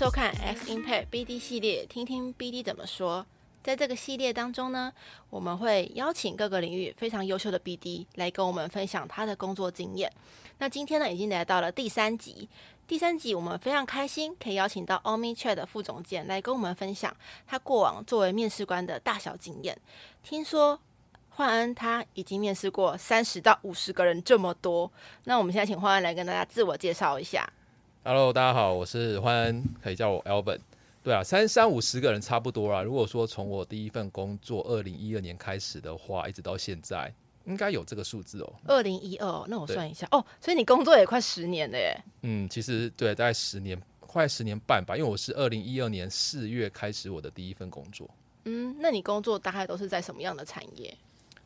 收看 X Impact BD 系列，听听 BD 怎么说。在这个系列当中呢，我们会邀请各个领域非常优秀的 BD 来跟我们分享他的工作经验。那今天呢，已经来到了第三集。第三集我们非常开心，可以邀请到 OmniChat 的副总监来跟我们分享他过往作为面试官的大小经验。听说焕恩他已经面试过三十到五十个人这么多，那我们现在请焕恩来跟大家自我介绍一下。Hello，大家好，我是欢恩，可以叫我 Alvin。对啊，三三五十个人差不多啦。如果说从我第一份工作二零一二年开始的话，一直到现在，应该有这个数字哦。二零一二，那我算一下哦，所以你工作也快十年了耶。嗯，其实对，大概十年，快十年半吧。因为我是二零一二年四月开始我的第一份工作。嗯，那你工作大概都是在什么样的产业？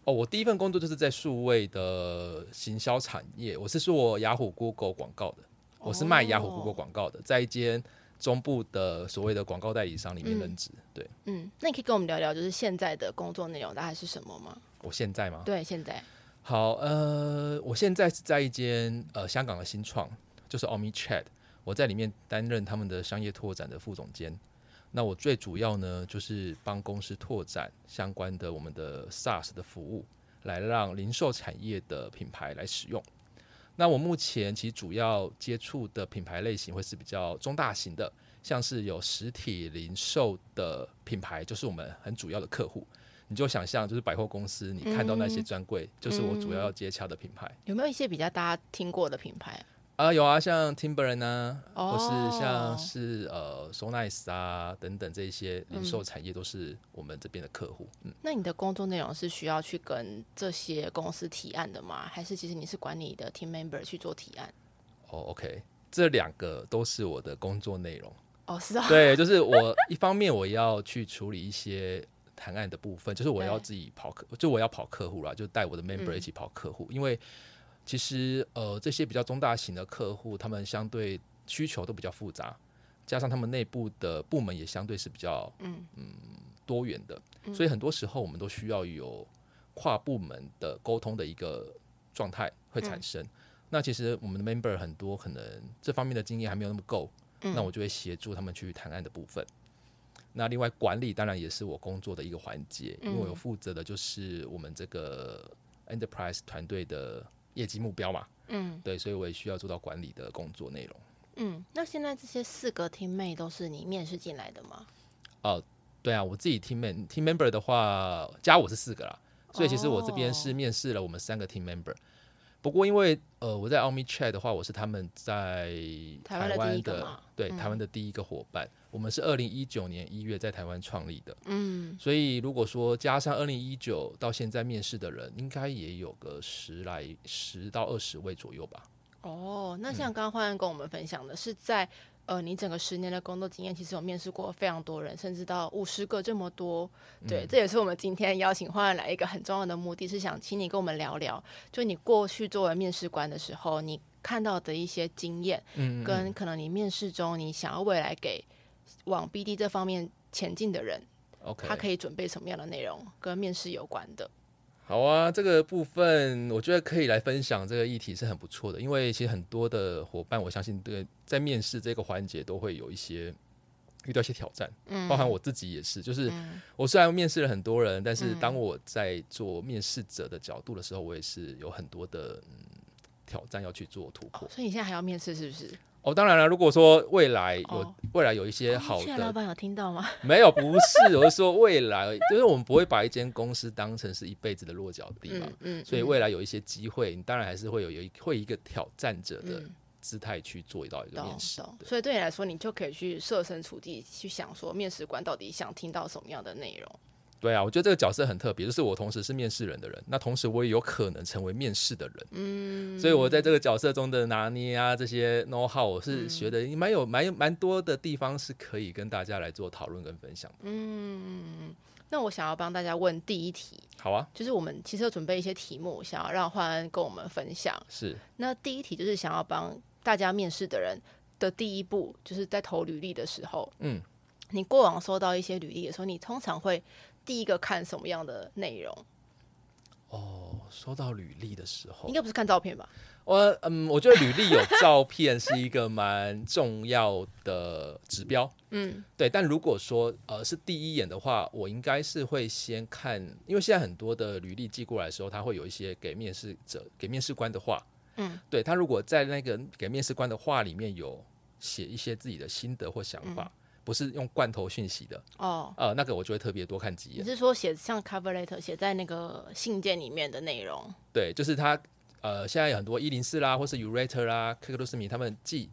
哦，我第一份工作就是在数位的行销产业，我是做雅虎 Google 广告的，我是卖雅虎哦 Google 广告的，在一间中部的所谓的广告代理商里面嗯任职。对嗯，那你可以跟我们聊聊，就是现在的工作内容大概是什么吗？我现在吗？对，现在，好，呃，我现在是在一间呃香港的新创，就是 OmniChat，我在里面担任他们的商业拓展的副总监。那我最主要呢，就是帮公司拓展相关的我们的 SaaS 的服务，来让零售产业的品牌来使用。那我目前其实主要接触的品牌类型会是比较中大型的，像是有实体零售的品牌，就是我们很主要的客户。你就想象，就是百货公司，你看到那些嗯专柜，就是我主要要接洽的品牌。有没有一些比较大家听过的品牌？啊，有啊，像 Timberland 啊，哦或是像是呃 So Nice 啊等等这些零售嗯产业都是我们这边的客户。嗯，那你的工作内容是需要去跟这些公司提案的吗？还是其实你是管你的 team member 去做提案？哦，OK，这两个都是我的工作内容。哦，是啊，对，就是我一方面我要去处理一些谈案的部分，就是我要自己跑客，就我要跑客户啦，就带我的 member 嗯一起跑客户，因为其实呃这些比较中大型的客户，他们相对需求都比较复杂，加上他们内部的部门也相对是比较嗯。嗯多元的，所以很多时候我们都需要有跨部门的沟通的一个状态会产生。那其实我们的 member 很多可能这方面的经验还没有那么够，嗯。那我就会协助他们去谈案的部分。那另外管理当然也是我工作的一个环节，因为我有嗯。负责的就是我们这个 enterprise 团队的业绩目标嘛，嗯对，所以我也需要做到管理的工作内容。嗯。那现在这些四个 team mate 都是你面试进来的吗？哦对啊，我自己 team member team member 的话，加我是四个啦，所以其实我这边是哦面试了我们三个 team member。不过因为呃我在 Omni Chat 的话，我是他们在台湾的对、嗯台湾的第一个伙伴，我们是二零一九年一月在台湾创立的，嗯，所以如果说加上二零一九到现在面试的人，应该也有个十来十到二十位左右吧。哦，那像刚刚焕恩跟我们分享的是在。呃，你整个十年的工作经验，其实有面试过非常多人，甚至到五十个这么多。对，嗯这也是我们今天邀请焕恩来一个很重要的目的，是想请你跟我们聊聊，就你过去作为面试官的时候，你看到的一些经验，嗯跟可能你面试中你想要未来给往 BD 这方面前进的人，OK，他可以准备什么样的内容跟面试有关的。好啊，这个部分我觉得可以来分享这个议题是很不错的，因为其实很多的伙伴，我相信对在面试这个环节都会有一些遇到一些挑战，嗯包含我自己也是，就是嗯我虽然面试了很多人，但是嗯当我在做面试者的角度的时候，我也是有很多的嗯挑战要去做突破哦。所以你现在还要面试是不是？哦，当然了，如果说未来有、哦未来有一些好的老板有听到吗？没有，不是，我是说未来，就是我们不会把一间公司当成是一辈子的落脚地嘛。嗯嗯，所以嗯未来有一些机会，你当然还是会有有一会以一个挑战者的嗯姿态去做到一个面试。所以对你来说，你就可以去设身处地去想说，面试官到底想听到什么样的内容。对啊，我觉得这个角色很特别，就是我同时是面试人的人，那同时我也有可能成为面试的人。嗯，所以我在这个角色中的拿捏啊，这些 know how，我嗯。是学的蛮有蛮有蛮多的地方是可以跟大家来做讨论跟分享的。嗯，那我想要帮大家问第一题，好啊，就是我们其实有准备一些题目，想要让焕恩跟我们分享。是。那第一题就是想要帮大家面试的人的第一步，就是在投履历的时候，嗯，你过往收到一些履历的时候，你通常会第一个看什么样的内容？哦，说到履历的时候应，该不是看照片吧？我嗯，我觉得履历有照片是一个蛮重要的指标。嗯对，但如果说呃是第一眼的话，我应该是会先看，因为现在很多的履历寄过来的时候，他会有一些给面试者、给面试官的话。嗯，对他如果在那个给面试官的话里面有写一些自己的心得或想法，不是用罐头讯息的，哦，呃，那个我就会特别多看几眼。你是说写像 cover letter 写在那个信件里面的内容？对，就是他呃，现在有很多一零四啦，或是 Urator 啦、k k 米他们寄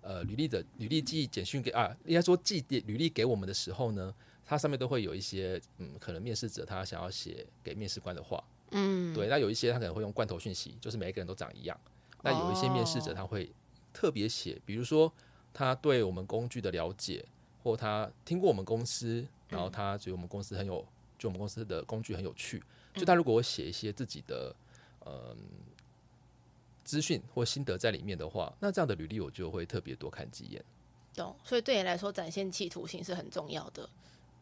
呃履历的履历寄简讯给啊，应该说寄履历给我们的时候呢，它上面都会有一些嗯，可能面试者他想要写给面试官的话，嗯，对，那有一些他可能会用罐头讯息，就是每一个人都长一样。那有一些面试者哦他会特别写，比如说他对我们工具的了解，或他听过我们公司，然后他觉得我们公司很有，就我们公司的工具很有趣。就他如果我写一些自己的嗯资讯或心得在里面的话，那这样的履历我就会特别多看几眼。懂。所以对你来说，展现企图心是很重要的。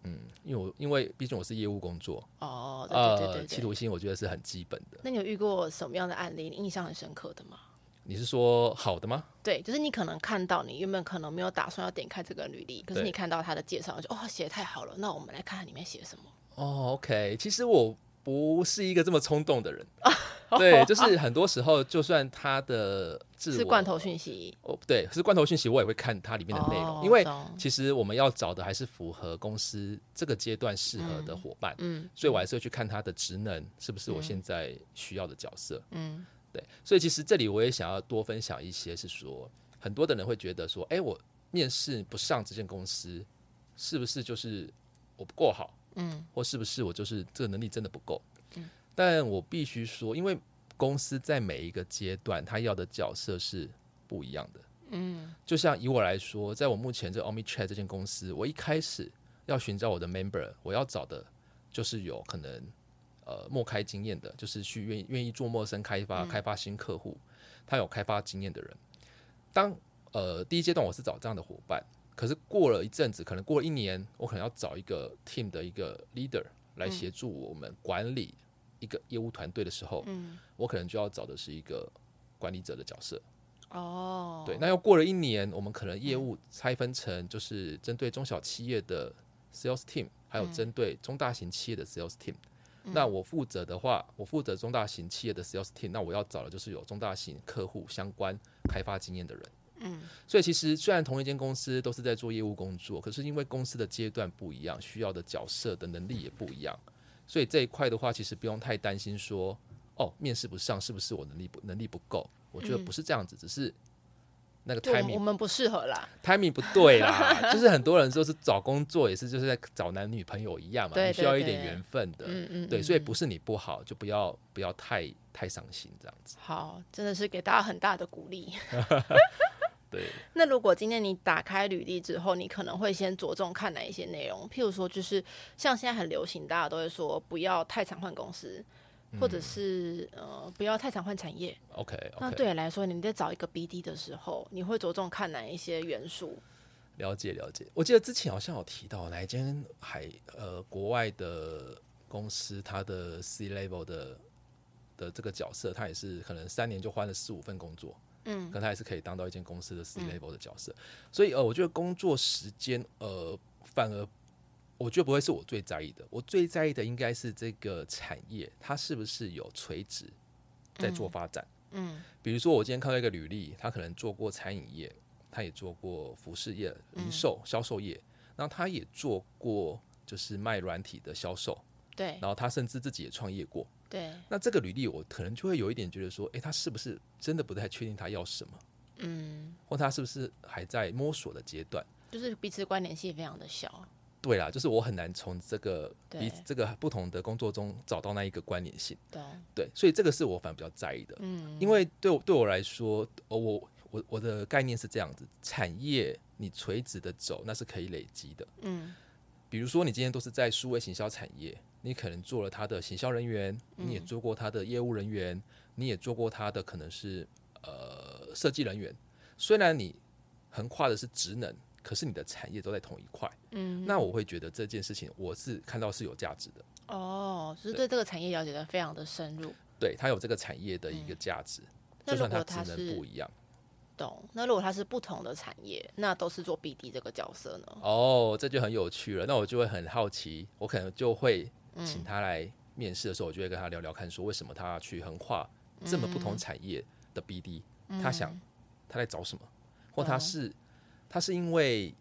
嗯，因为我因为毕竟我是业务工作，哦，对对对呃，对对。企图心我觉得是很基本的。那你有遇过什么样的案例，你印象很深刻的吗？你是说好的吗？对，就是你可能看到你原本可能没有打算要点开这个履历，可是你看到他的介绍，就哦写的太好了，那我们来看看里面写什么。哦，OK，其实我不是一个这么冲动的人，对，就是很多时候，就算他的自我是罐头讯息。哦，对，是罐头讯息，我也会看它里面的内容，哦因为懂。其实我们要找的还是符合公司这个阶段适合的伙伴，嗯。所以我还是会去看他的职能是不是我现在需要的角色，嗯对，所以其实这里我也想要多分享一些，是说很多的人会觉得说，哎，我面试不上这间公司，是不是就是我不够好？嗯或是不是我就是这个能力真的不够？嗯但我必须说，因为公司在每一个阶段，他要的角色是不一样的。嗯就像以我来说，在我目前这 OmniChat 这间公司，我一开始要寻找我的 member，我要找的就是有可能呃陌开经验的，就是去愿意愿意做陌生开发、开发新客户，他有开发经验的人。当呃第一阶段我是找这样的伙伴，可是过了一阵子，可能过了一年，我可能要找一个 team 的一个 leader 来协助我们管理一个业务团队的时候，嗯，我可能就要找的是一个管理者的角色。哦，对，那又过了一年，我们可能业务拆分成就是针对中小企业的 sales team，还有针对中大型企业的 sales team。那我负责的话，我负责中大型企业的 sales team，那我要找的就是有中大型客户相关开发经验的人。嗯，所以其实虽然同一间公司都是在做业务工作，可是因为公司的阶段不一样，需要的角色的能力也不一样，所以这一块的话，其实不用太担心说，哦，面试不上是不是我能力不能力不够？我觉得不是这样子，只是那个 timing 我们不适合啦。timing 不对啦，就是很多人说是找工作也是就是在找男女朋友一样嘛，对你需要一点缘分的，嗯嗯，对，嗯所以不是你不好，就不要不要太太伤心这样子，好，真的是给大家很大的鼓励。对，那如果今天你打开履历之后，你可能会先着重看哪一些内容？譬如说，就是像现在很流行，大家都会说不要太常换公司，或者是呃不要太常换产业。OK 那对你来说，你在找一个 BD 的时候，你会着重看哪一些元素？了解了解。我记得之前好像有提到哪一间海呃国外的公司，它的 C level 的的这个角色，他也是可能三年就换了四五份工作，嗯可他也是可以当到一间公司的 C level 的角色。所以呃，我觉得工作时间呃反而。我觉得不会是我最在意的，我最在意的应该是这个产业，它是不是有垂直在做发展。嗯比如说，我今天看到一个履历，他可能做过餐饮业，他也做过服饰业、零售、销售业，然后他也做过就是卖软体的销售，对然后他甚至自己也创业过。对，那这个履历，我可能就会有一点觉得说，哎，他是不是真的不太确定他要什么，嗯，或他是不是还在摸索的阶段？就是彼此关联性非常的小。对啦，就是我很难从这个彼此这个不同的工作中找到那一个关联性。懂？对，所以这个是我反而比较在意的。嗯，因为对我对我来说，哦，我我我的概念是这样子：产业你垂直的走，那是可以累积的。嗯比如说，你今天都是在数位行销产业，你可能做了他的行销人员，你也做过他的业务人员，你也做过他的可能是呃设计人员。虽然你横跨的是职能，可是你的产业都在同一块，嗯，那我会觉得这件事情我是看到是有价值的。哦，就是对这个产业了解的非常的深入。对，它有这个产业的一个价值，就算它职能不一样。懂？那如果它是不同的产业，那都是做 BD 这个角色呢？哦，这就很有趣了。那我就会很好奇，我可能就会嗯请他来面试的时候，我就会跟他聊聊看，说为什么他要去横跨这么不同产业的 BD，、他想他在找什么，或他懂是他是因为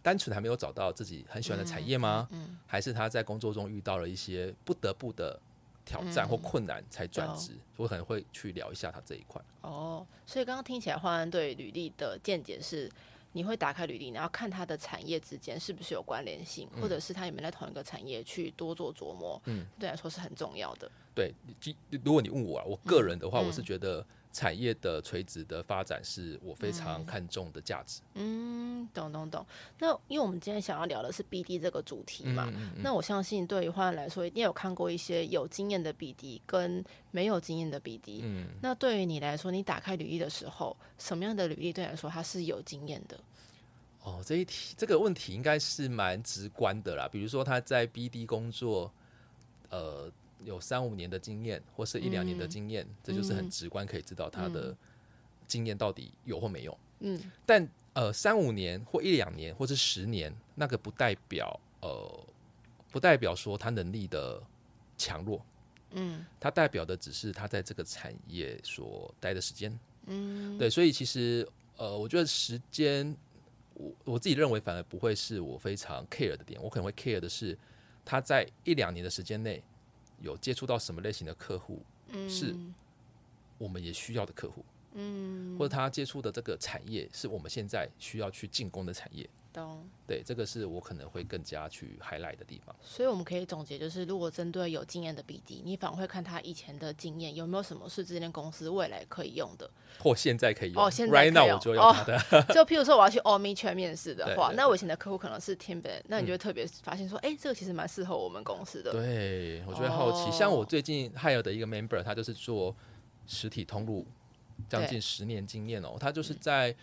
单纯还没有找到自己很喜欢的产业吗？嗯还是他在工作中遇到了一些不得不的挑战或困难才转职？我可能会去聊一下他这一块。哦，所以刚刚听起来，焕安对履历的见解是，你会打开履历，然后看他的产业之间是不是有关联性，或者是他有没有在同一个产业去多做琢磨，嗯，对来说是很重要的。对，即如果你问我啊，我个人的话，嗯我是觉得产业的垂直的发展是我非常看重的价值。嗯，懂懂懂。那因为我们今天想要聊的是 BD 这个主题嘛，嗯那我相信对于焕安来说，一定有看过一些有经验的 BD 跟没有经验的 BD。嗯，那对于你来说，你打开履历的时候，什么样的履历对你来说它是有经验的？哦，这一题这个问题应该是蛮直观的啦。比如说他在 BD 工作，呃，有三五年的经验，或是一两年的嗯经验，这就是很直观，可以知道他的经验到底有或没有。嗯但呃，三五年或一两年或是十年，那个不代表呃，不代表说他能力的强弱，嗯它代表的只是他在这个产业所待的时间。嗯，对，所以其实呃，我觉得时间，我我自己认为反而不会是我非常 care 的点，我可能会 care 的是他在一两年的时间内有接触到什么类型的客户，是我们也需要的客户，嗯，或者他接触的这个产业是我们现在需要去进攻的产业。懂。对，这个是我可能会更加去 highlight 的地方。所以我们可以总结，就是如果针对有经验的 BD，你反而会看他以前的经验有没有什么是这间公司未来可以用的。或现在可以用、哦现在 r i g h t now 我就要他的。就譬如说我要去 Omni 圈面试的 话，那我以前的客户可能是 Timber，那你就会特别发现说，哎、这个其实蛮适合我们公司的。对，我就会好奇，哦像我最近 hire 的一个 member，他就是做实体通路将近十年经验哦，他就是在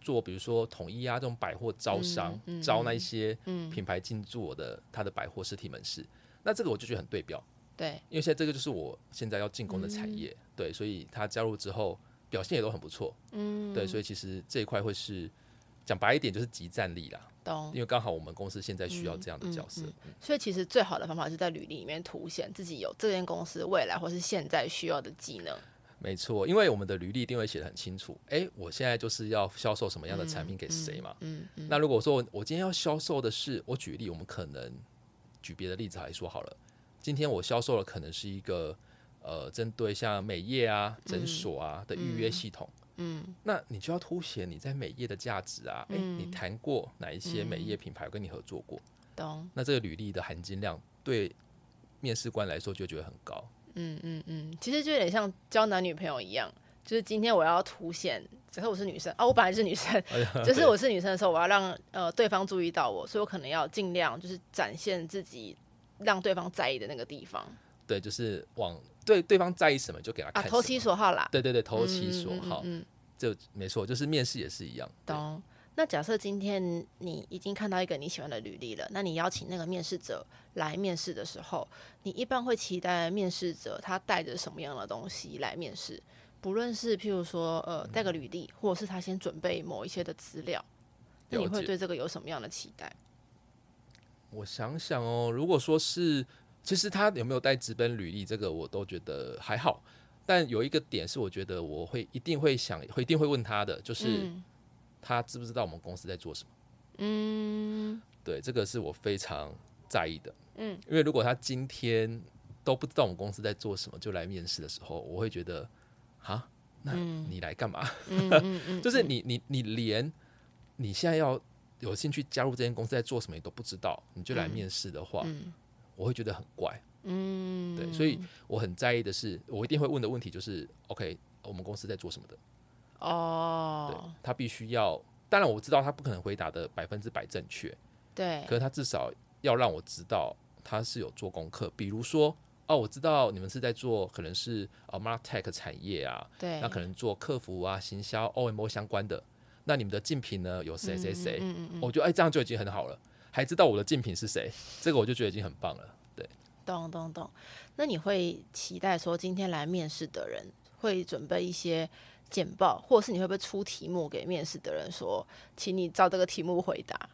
做比如说统一啊这种百货招商，嗯嗯招那一些嗯，品牌进驻我的他的百货实体门市，那这个我就觉得很对标，对，因为现在这个就是我现在要进攻的产业，对，所以他加入之后表现也都很不错，嗯，对，所以其实这一块会是讲白一点就是集战力啦，懂。因为刚好我们公司现在需要这样的角色，嗯所以其实最好的方法是在履历里面凸显自己有这间公司未来或是现在需要的技能。没错，因为我们的履历一定会写的很清楚。诶，我现在就是要销售什么样的产品给谁嘛？嗯嗯，那如果说我我今天要销售的是，我举例，我们可能举别的例子来说好了。今天我销售的可能是一个呃，针对像美业啊、诊所啊的预约系统。嗯，那你就要凸显你在美业的价值啊。诶，嗯你谈过哪一些美业品牌跟你合作过？懂。那这个履历的含金量对面试官来说就觉得很高。嗯嗯嗯，其实就有点像交男女朋友一样，就是今天我要凸显，只是我是女生 啊，我本来是女生，哎 就是我是女生的时候，我要让呃对方注意到我，所以我可能要尽量就是展现自己，让对方在意的那个地方对，就是往对对方在意什么就给他啊，看。投其所好啦，对对对，投其所嗯嗯嗯好，嗯，就没错，就是面试也是一样。懂。那假设今天你已经看到一个你喜欢的履历了，那你邀请那个面试者来面试的时候，你一般会期待面试者他带着什么样的东西来面试？不论是譬如说呃带个履历，或者是他先准备某一些的资料，那你会对这个有什么样的期待？我想想哦，如果说是，其实他有没有带直本履历，这个我都觉得还好。但有一个点是，我觉得我会一定会想，会一定会问他的，就是嗯他知不知道我们公司在做什么？嗯对，这个是我非常在意的。嗯，因为如果他今天都不知道我们公司在做什么，就来面试的时候，我会觉得，哈，那嗯你来干嘛？就是你你你连你现在要有兴趣加入这间公司在做什么你都不知道，你就来嗯面试的话，嗯我会觉得很怪。嗯，对，所以我很在意的是，我一定会问的问题就是，OK，我们公司在做什么的？对哦，，他必须要，当然我知道他不可能回答的百分之百正确，对可是他至少要让我知道他是有做功课，比如说。哦，我知道你们是在做可能是呃 Martech 产业啊，对，那可能做客服啊、行销、OMO 相关的。那你们的竞品呢有谁谁谁？嗯嗯嗯，我觉得哎，这样就已经很好了。还知道我的竞品是谁，这个我就觉得已经很棒了。对，懂懂懂。那你会期待说今天来面试的人会准备一些简报，或者是你会不会出题目给面试的人说，请你照这个题目回答？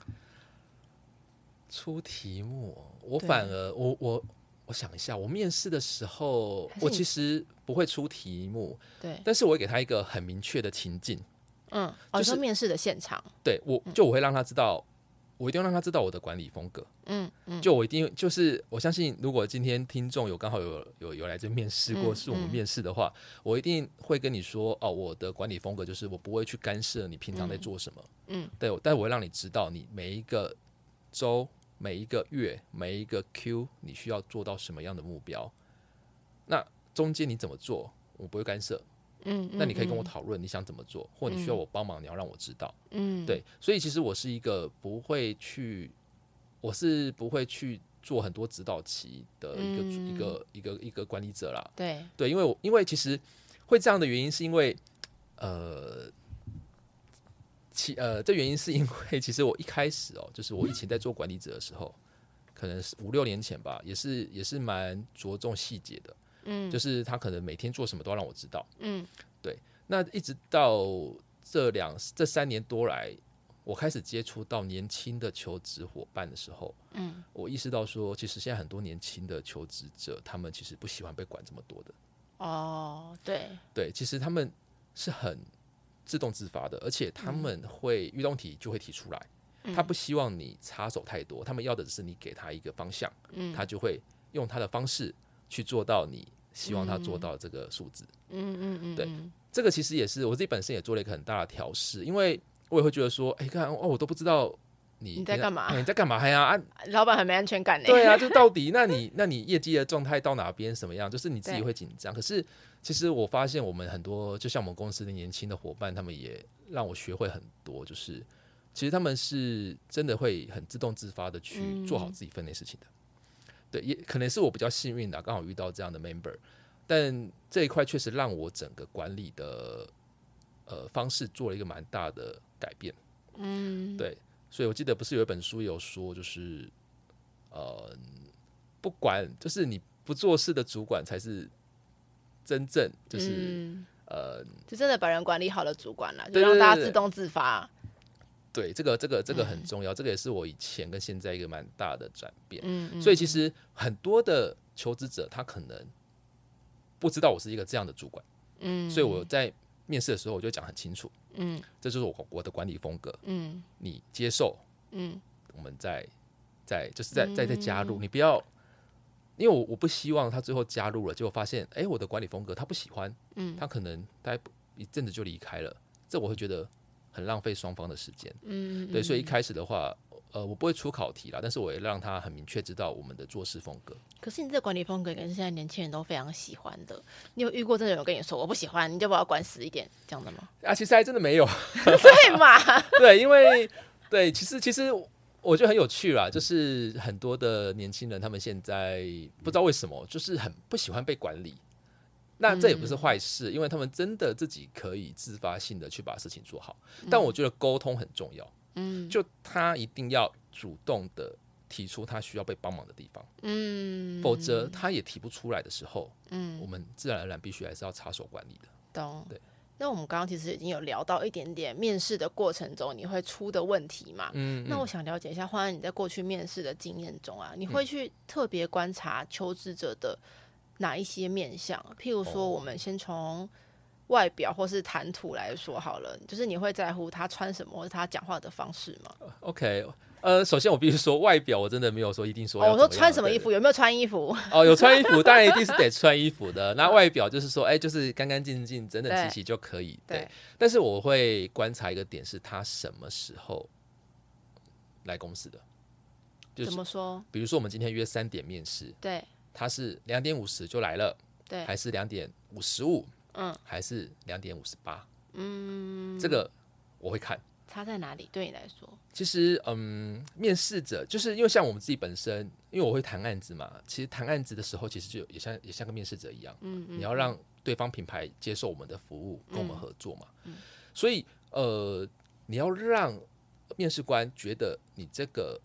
出题目，我反而我我我想一下，我面试的时候我其实不会出题目，对，但是我会给他一个很明确的情境，嗯，哦，就是面试的现场，对我就我会让他知道，我一定要让他知道我的管理风格。嗯嗯，就我一定就是我相信，如果今天听众有刚好有有有来这面试过，嗯是我们嗯。面试的话，我一定会跟你说哦，我的管理风格就是我不会去干涉你平常在做什么，嗯，对，但我会让你知道你每一个周、每一个月、每一个 Q 你需要做到什么样的目标，那中间你怎么做，我不会干涉，嗯，那你可以跟我嗯讨论你想怎么做，或你需要我帮忙，你要让我知道。嗯，对，所以其实我是一个不会去，我是不会去做很多指导期的一个、嗯一个一个一个管理者啦。对，对，因为我因为其实会这样的原因，是因为呃，其呃，这原因是因为其实我一开始哦，就是我以前在做管理者的时候，可能是五六年前吧，也是也是蛮着重细节的，嗯，就是他可能每天做什么都要让我知道。嗯。对那一直到这两这三年多来，我开始接触到年轻的求职伙伴的时候，嗯，我意识到说，其实现在很多年轻的求职者，他们其实不喜欢被管这么多的。哦，对，对，其实他们是很自动自发的，而且他们会遇到问题就会提出来，他不希望你插手太多，他们要的只是你给他一个方向，嗯。他就会用他的方式去做到你希望他做到的这个数字。嗯嗯嗯，对嗯这个其实也是我自己本身也做了一个很大的调试，因为我也会觉得说，哎、看哦，我都不知道你你在干嘛哎你在干嘛呀？啊，老板很没安全感呢。对啊，就 到底那你那你业绩的状态到哪边什么样？就是你自己会紧张。可是其实我发现我们很多，就像我们公司的年轻的伙伴，他们也让我学会很多，就是其实他们是真的会很自动自发的去做好自己分内事情的。对，也可能是我比较幸运的，刚好遇到这样的 member。但这一块确实让我整个管理的呃方式做了一个蛮大的改变。嗯，对，所以我记得不是有一本书有说，就是呃，不管就是你不做事的主管才是真正就是、嗯呃，就真的把人管理好的主管啦，就让大家自动自发。对这个这个这个很重要，这个也是我以前跟现在一个蛮大的转变。嗯嗯，所以其实很多的求职者他可能不知道我是一个这样的主管，嗯，所以我在面试的时候我就讲很清楚，嗯。这就是我我的管理风格，嗯。你接受嗯。我们再再就是再再再加入，你不要，因为我我不希望他最后加入了，结果发现哎、诶我的管理风格他不喜欢，嗯。他可能待一阵子就离开了，这我会觉得很浪费双方的时间。嗯，对，所以一开始的话，呃，我不会出考题啦，但是我也让他很明确知道我们的做事风格。可是你这个管理风格，应该是现在年轻人都非常喜欢的。你有遇过这种跟你说我不喜欢，你就把我管死一点这样的吗？啊，其实还真的没有，对嘛？对，因为对，其实其实我觉得很有趣啦，就是很多的年轻人他们现在不知道为什么，就是很不喜欢被管理。那这也不是坏事，因为他们真的自己可以自发性的去把事情做好。但我觉得沟通很重要，嗯就他一定要主动的提出他需要被帮忙的地方，嗯，否则他也提不出来的时候，嗯我们自然而然必须还是要插手管理的。懂。对。那我们刚刚其实已经有聊到一点点面试的过程中你会出的问题嘛？嗯，那我想了解一下，欢安你在过去面试的经验中啊，你会去特别观察求职者的哪一些面相？譬如说，哦我们先从外表或是谈吐来说好了，就是你会在乎他穿什么或者他讲话的方式吗？OK，呃，首先我必须说，外表我真的没有说一定说我说穿什么衣服，有没有穿衣服？哦，有穿衣服，当然一定是得穿衣服的。那外表就是说，哎、就是干干净净、整整齐齐就可以。对，对但是我会观察一个点，是他什么时候来公司的。就是怎么说？比如说，我们今天约三点面试，对他是两点五十就来了，对，还是两点五十五，嗯还是两点五十八？嗯，这个我会看。差在哪里？对你来说，其实，嗯，面试者就是因为像我们自己本身，因为我会谈案子嘛，其实谈案子的时候，其实就也像也像个面试者一样，嗯嗯你要让对方品牌接受我们的服务，跟我们嗯合作嘛。所以，呃，你要让面试官觉得你这个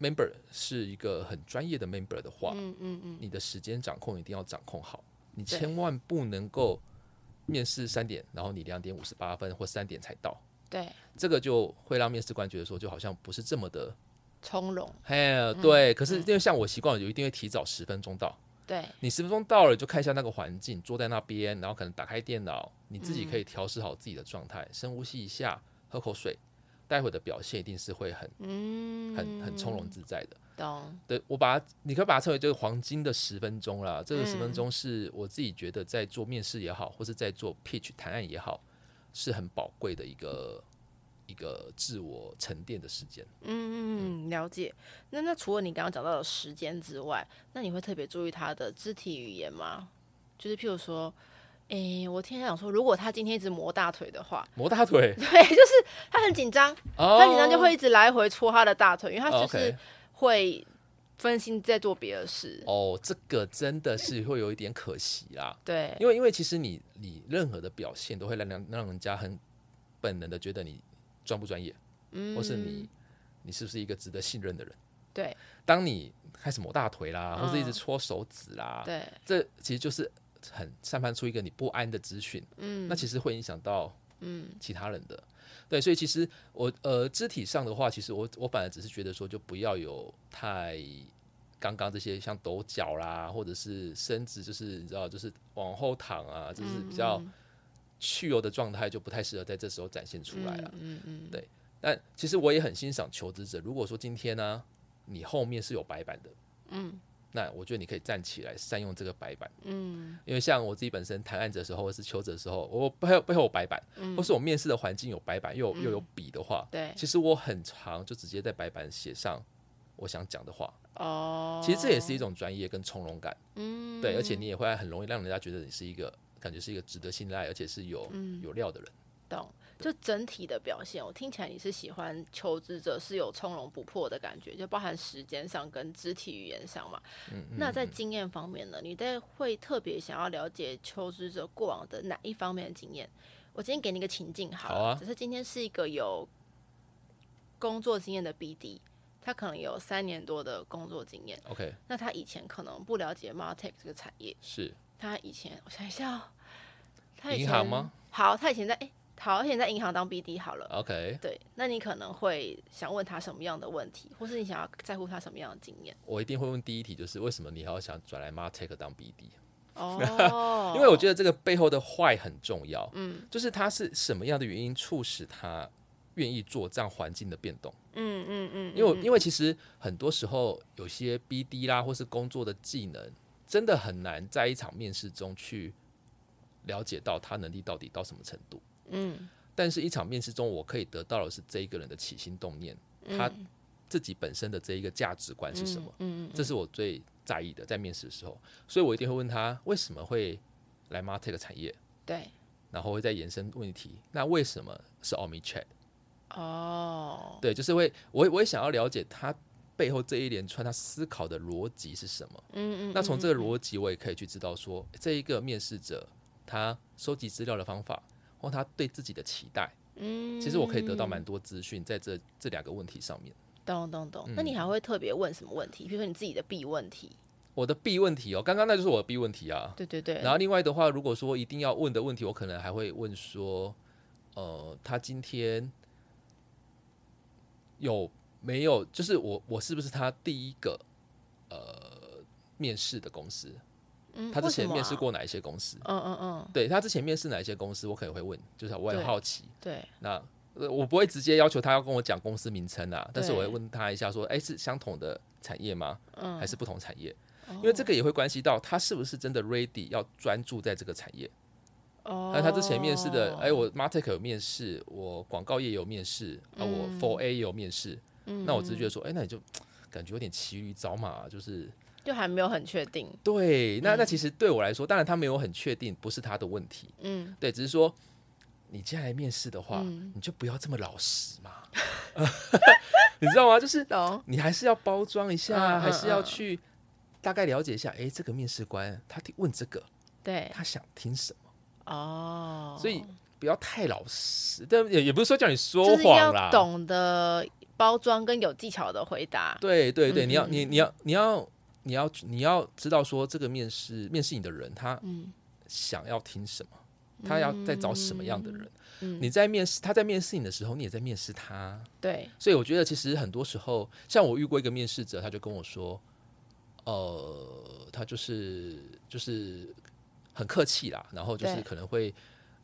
member 是一个很专业的 member 的话，嗯嗯嗯，你的时间掌控一定要掌控好，你千万不能够面试三点，然后你两点五十八分或三点才到，对，这个就会让面试官觉得说，就好像不是这么的，从容，嘿，对。可是因为像我习惯，有一定会提早十分钟到，对，你十分钟到了就看一下那个环境，坐在那边，然后可能打开电脑，你自己可以调试好自己的状态，深呼吸一下，喝口水，待会的表现一定是会很嗯，很很从容自在的。懂，对我把它，你可以把它称为就是黄金的十分钟啦。这个十嗯分钟是我自己觉得在做面试也好，或是在做 pitch 谈案也好，是很宝贵的一个一个自我沉淀的时间。嗯嗯，了解。那那除了你刚刚讲到的时间之外，那你会特别注意他的肢体语言吗？就是譬如说，诶、我听他讲说，如果他今天一直磨大腿的话，磨大腿，对，就是他很紧张，哦他紧张就会一直来回搓他的大腿，因为他哦就是会分心在做别的事。哦，这个真的是会有一点可惜啦。对，因为因为其实你你任何的表现都会让让让人家很本能的觉得你专不专业，嗯或是你你是不是一个值得信任的人。对当你开始磨大腿啦，或是一直嗯戳手指啦，对，这其实就是很散发出一个你不安的资讯，嗯，那其实会影响到嗯。其他人的。对，所以其实我呃肢体上的话，其实我我反而只是觉得说，就不要有太刚刚这些像抖脚啦，或者是身子就是你知道就是往后躺啊，就是比较嗯去油的状态，就不太适合在这时候展现出来了。嗯嗯嗯，对。但其实我也很欣赏求职者，如果说今天呢、你后面是有白板的，嗯那我觉得你可以站起来善用这个白板。嗯。因为像我自己本身谈案子的时候，或是求职的时候，我背后背后有白板，嗯。或是我面试的环境有白板，又有又有笔的话，对，其实我很常就直接在白板写上我想讲的话。哦，其实这也是一种专业跟从容感，嗯，对，而且你也会很容易让人家觉得你是一个感觉是一个值得信赖，而且是有嗯。有料的人。懂，就整体的表现，我听起来你是喜欢求职者是有从容不迫的感觉，就包含时间上跟肢体语言上嘛。嗯，那在经验方面呢，你在会特别想要了解求职者过往的哪一方面的经验？我今天给你一个情境好了，好啊只是今天是一个有工作经验的 BD，他可能有三年多的工作经验，OK 那他以前可能不了解 Martech 这个产业，是他以前我想一下、哦，他以前银行吗？好，他以前在哎、好，他以前在银行当 BD 好了。OK，对，那你可能会想问他什么样的问题，或是你想要在乎他什么样的经验？我一定会问第一题，就是为什么你还要想转来 Martech 当 BD？哦 因为我觉得这个背后的坏很重要，嗯就是他是什么样的原因促使他愿意做这样环境的变动？嗯嗯嗯，因为因为为其实很多时候有些 BD 啦，或是工作的技能，真的很难在一场面试中去了解到他能力到底到什么程度。嗯。但是，一场面试中，我可以得到的是这一个人的起心动念，他自己本身的这一个价值观是什么，嗯嗯这是我最在意的，在面试的时候，所以我一定会问他为什么会来 Martech 产业，对。然后会再延伸问题，那为什么是 Omni Chat？哦。对，就是会，我我也想要了解他背后这一连串他思考的逻辑是什么。嗯嗯，那从这个逻辑，我也可以去知道说，这一个面试者他收集资料的方法，或他对自己的期待，嗯，其实我可以得到蛮多资讯在这这两个问题上面。懂懂懂。嗯那你还会特别问什么问题？比如说你自己的必问题？我的必问题哦，刚刚那就是我的必问题啊。对对对，然后另外的话，如果说一定要问的问题，我可能还会问说，呃，他今天有没有，就是我我是不是他第一个呃面试的公司？嗯他之前面试过哪一些公司？嗯嗯嗯，对他之前面试哪一些公司，我可能会问，就是我很好奇。对，那呃我不会直接要求他要跟我讲公司名称啊，但是我会问他一下说，哎，是相同的产业吗？嗯，还是不同产业？因因为这个也会关系到他是不是真的 ready 要专注在这个产业。哦，那他之前面试的，哎，我 Martech 有面试，我广告业有面试，啊，我嗯 For A 也有面试，嗯那我只是觉得说，哎，那你就感觉有点骑驴找马，就是就还没有很确定。对，那那其实对我来说，当然他没有很确定，不是他的问题，嗯。对，只是说你接下来面试的话，嗯。你就不要这么老实嘛，你知道吗？就是懂。你还是要包装一下，还是要嗯去大概了解一下，哎，这个面试官他问这个，对，他想听什么，哦，所以不要太老实，但也也不是说叫你说就是要谎啦，懂得包装跟有技巧的回答。对对对，嗯你要嗯你你要你要你要你要知道说这个面试面试你的人他嗯。想要听什么，他要在找什么样的人。嗯，你在面试他在面试你的时候，你也在面试他。对，所以我觉得其实很多时候，像我遇过一个面试者，他就跟我说，呃，他就是就是很客气啦，然后就是可能会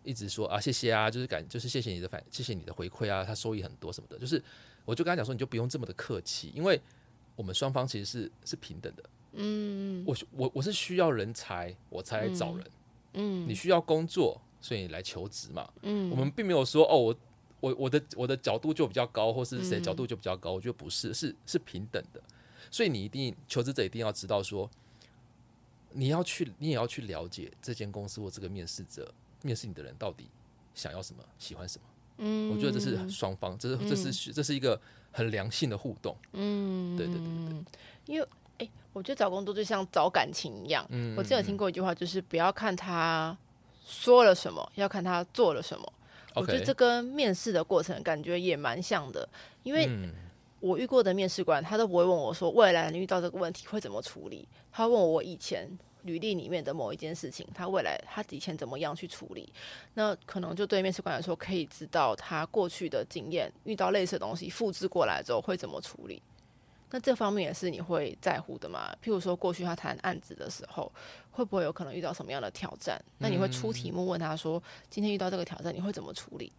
一直说啊谢谢啊，就是感就是谢谢你的反谢谢你的回馈啊，他收益很多什么的，就是我就跟他讲说，你就不用这么的客气，因为我们双方其实是是平等的，嗯我我我是需要人才，我才来找人，嗯你需要工作，所以你来求职嘛，嗯，我们并没有说哦，我我我的我的角度就比较高，或是谁嗯。角度就比较高，我觉得不是，是是平等的。所以你一定求职者一定要知道说，你要去，你也要去了解这间公司或这个面试者面试你的人到底想要什么，喜欢什么。嗯，我觉得这是双方，这是这是这是一个很良性的互动。嗯，对对对对因为哎、我觉得找工作就像找感情一样。嗯我之前有听过一句话，就是不要看他说了什么，要看他做了什么。我觉得这跟面试的过程感觉也蛮像的，因为嗯我遇过的面试官，他都不会问我说未来你遇到这个问题会怎么处理，他问我以前履历里面的某一件事情，他未来他以前怎么样去处理，那可能就对面试官来说可以知道他过去的经验，遇到类似的东西复制过来之后会怎么处理。那这方面也是你会在乎的嘛？譬如说，过去他谈案子的时候，会不会有可能遇到什么样的挑战？那你会出题目问他说，今天遇到这个挑战，你会怎么处理？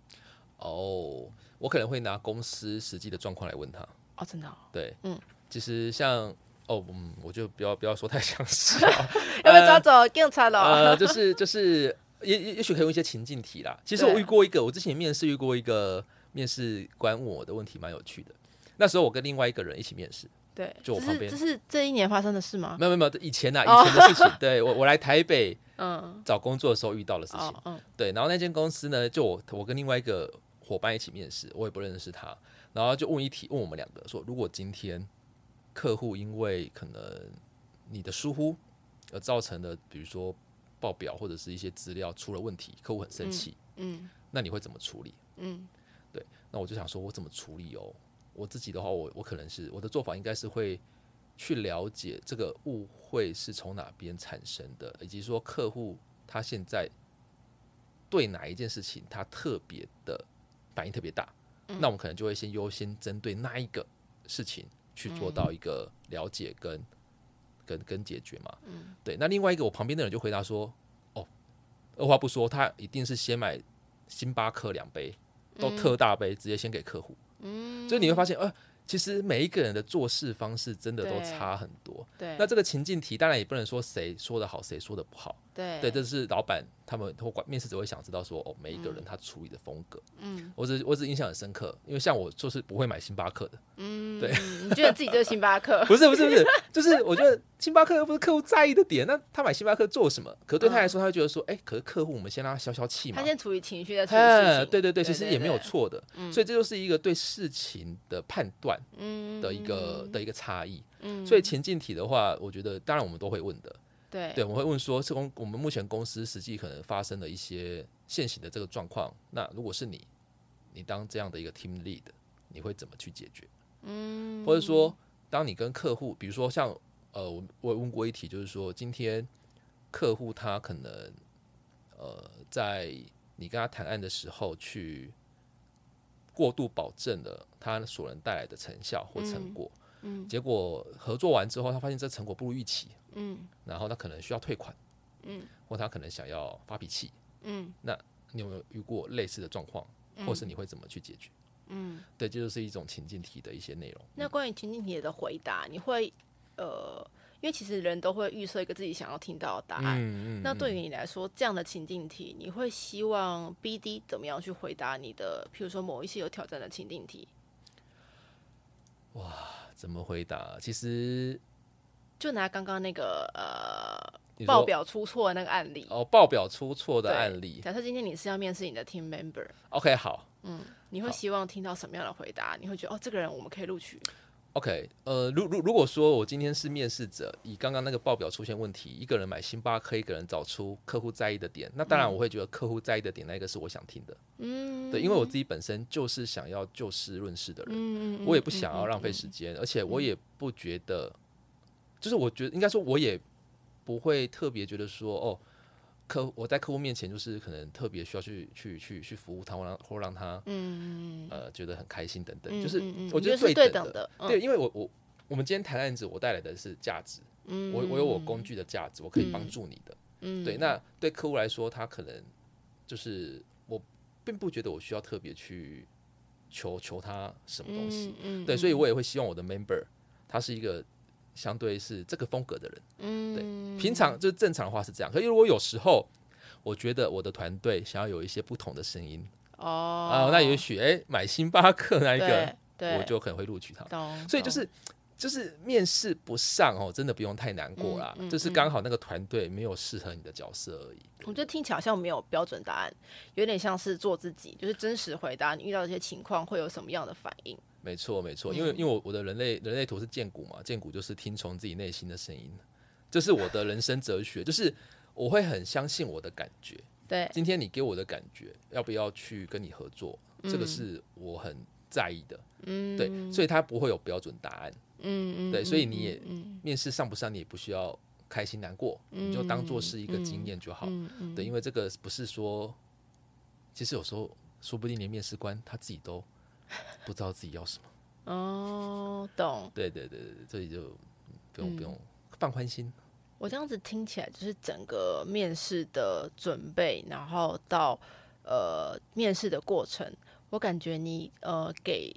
哦，我可能会拿公司实际的状况来问他。哦，真的、哦，对，嗯，其实像哦，嗯，我就不要不要说太详细啊。要被抓走，警察了。呃，就是就是，也也也许可以用一些情境题啦。其实我遇过一个，我之前面试遇过一个面试官问我的问题，蛮有趣的。那时候我跟另外一个人一起面试，对，就我旁边这是这一年发生的事吗？没有没有没有，以前呐、哦以前的事情。对我我来台北 嗯，找工作的时候遇到的事情。哦，嗯，对，然后那间公司呢，就我我跟另外一个伙伴一起面试，我也不认识他，然后就问一题，问我们两个说，如果今天客户因为可能你的疏忽而造成的，比如说报表或者是一些资料出了问题，客户很生气，嗯那你会怎么处理？嗯对那我就想说，我怎么处理哦？我自己的话，我我可能是我的做法应该是会去了解这个误会是从哪边产生的，以及说客户他现在对哪一件事情他特别的反应特别大，那我们可能就会先优先针对那一个事情去做到一个了解跟、跟跟解决嘛。对。那另外一个我旁边的人就回答说：“哦，二话不说，他一定是先买星巴克两杯。”都特大杯，直接先给客户。嗯，所以你会发现，呃，其实每一个人的做事方式真的都差很多。对，那这个情境题当然也不能说谁说的好，谁说的不好。对对，这是老板他们或管面试者会想知道说，哦，每一个人他处理的风格。嗯我只我只印象很深刻，因为像我就是不会买星巴克的，嗯，对你觉得自己就是星巴克？不是不是不是，就是我觉得星巴克又不是客户在意的点，那他买星巴克做什么？可对他来说，他会觉得说，哎、可是客户我们先让他消消气嘛他。先处理情绪，再处理哎，事情。对对对，其实也没有对，错的，所以这就是一个对事情的判断嗯的一个的一个差异。嗯所以情境题的话，我觉得当然我们都会问的，对对，我们会问说，这公我们目前公司实际可能发生的一些现行的这个状况，那如果是你，你当这样的一个 team lead，你会怎么去解决？嗯，或者说，当你跟客户，比如说像呃，我我问过一题，就是说今天客户他可能呃，在你跟他谈案的时候去过度保证了他所能带来的成效或成果，嗯结果合作完之后，他发现这成果不如预期，嗯然后他可能需要退款，嗯，或他可能想要发脾气，嗯那你有没有遇过类似的状况，或是你会怎么去解决？嗯。对，这就是一种情境题的一些内容。那关于情境题的回答，你会呃，因为其实人都会预设一个自己想要听到的答案。嗯嗯那对于你来说，这样的情境题，你会希望 BD 怎么样去回答你的？譬如说某一些有挑战的情境题，哇怎么回答？其实就拿刚刚那个呃报表出错的那个案例。哦，报表出错的案例。假设今天你是要面试你的 team member，OK，好，嗯你会希望听到什么样的回答？你会觉得哦，这个人我们可以录取。OK，呃，如如如果说我今天是面试者，以刚刚那个报表出现问题，一个人买星巴克，一个人找出客户在意的点，那当然我会觉得客户在意的点那个是我想听的，嗯，对，因为我自己本身就是想要就事论事的人，嗯，嗯我也不想要浪费时间，而且我也不觉得，就是我觉得应该说，我也不会特别觉得说，哦，客我在客户面前就是可能特别需要去去去去服务他，或让或让他嗯嗯呃觉得很开心等等，嗯，就是我觉得对等等的，嗯。对，因为我我我们今天谈案子，我带来的是价值，嗯，我我有我工具的价值，我可以帮助你的。嗯，对，那对客户来说，他可能就是我并不觉得我需要特别去求求他什么东西。嗯，嗯对，所以我也会希望我的 member 他是一个相对是这个风格的人。嗯，对平常就是正常的话是这样，可是如果有时候我觉得我的团队想要有一些不同的声音哦。啊、那也许哎、买星巴克那一个，我就可能会录取他。所以就是就是面试不上哦，真的不用太难过啦，嗯嗯就是刚好那个团队没有适合你的角色而已。我觉得听起来好像没有标准答案，有点像是做自己，就是真实回答你遇到这些情况会有什么样的反应。没错，没错，嗯因为因为我我的人类人类图是剑骨嘛，剑骨就是听从自己内心的声音，这是我的人生哲学，就是我会很相信我的感觉。对，今天你给我的感觉，要不要去跟你合作，这个是我很在意的。嗯，对，所以它不会有标准答案。嗯嗯，对，嗯所以你也嗯面试上不上，你也不需要开心难过，你就当做是一个经验就好。对，因为这个不是说，其实有时候说不定连面试官他自己都不知道自己要什么。哦，懂。对对对对，这里就不用、嗯不用放宽心。我这样子听起来，就是整个面试的准备，然后到呃面试的过程，我感觉你呃给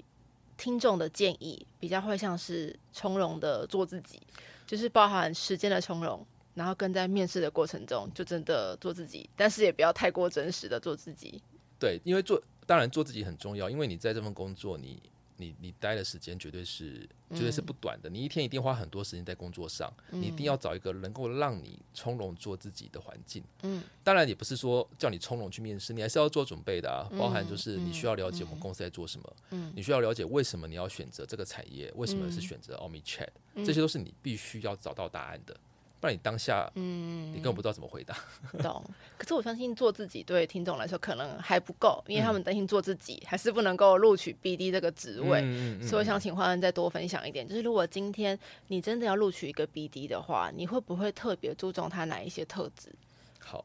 听众的建议比较会像是从容的做自己，就是包含时间的从容，然后跟在面试的过程中就真的做自己，但是也不要太过真实的做自己。对，因为做当然做自己很重要，因为你在这份工作，你你你待的时间绝对是绝对是不短的，你一天一定花很多时间在工作上，你一定要找一个能够让你从容做自己的环境。嗯，当然也不是说叫你从容去面试，你还是要做准备的啊，包含就是你需要了解我们公司在做什么，嗯。你需要了解为什么你要选择这个产业，为什么是选择 Omni Chat，、这些都是你必须要找到答案的，不然你当下嗯你根本不知道怎么回答。懂。可是我相信做自己对听众来说可能还不够，因为他们担心做自己还是不能够录取 BD 这个职位。嗯所以我想请欢恩再多分享一点，就是如果今天你真的要录取一个 BD 的话，你会不会特别注重他哪一些特质？好，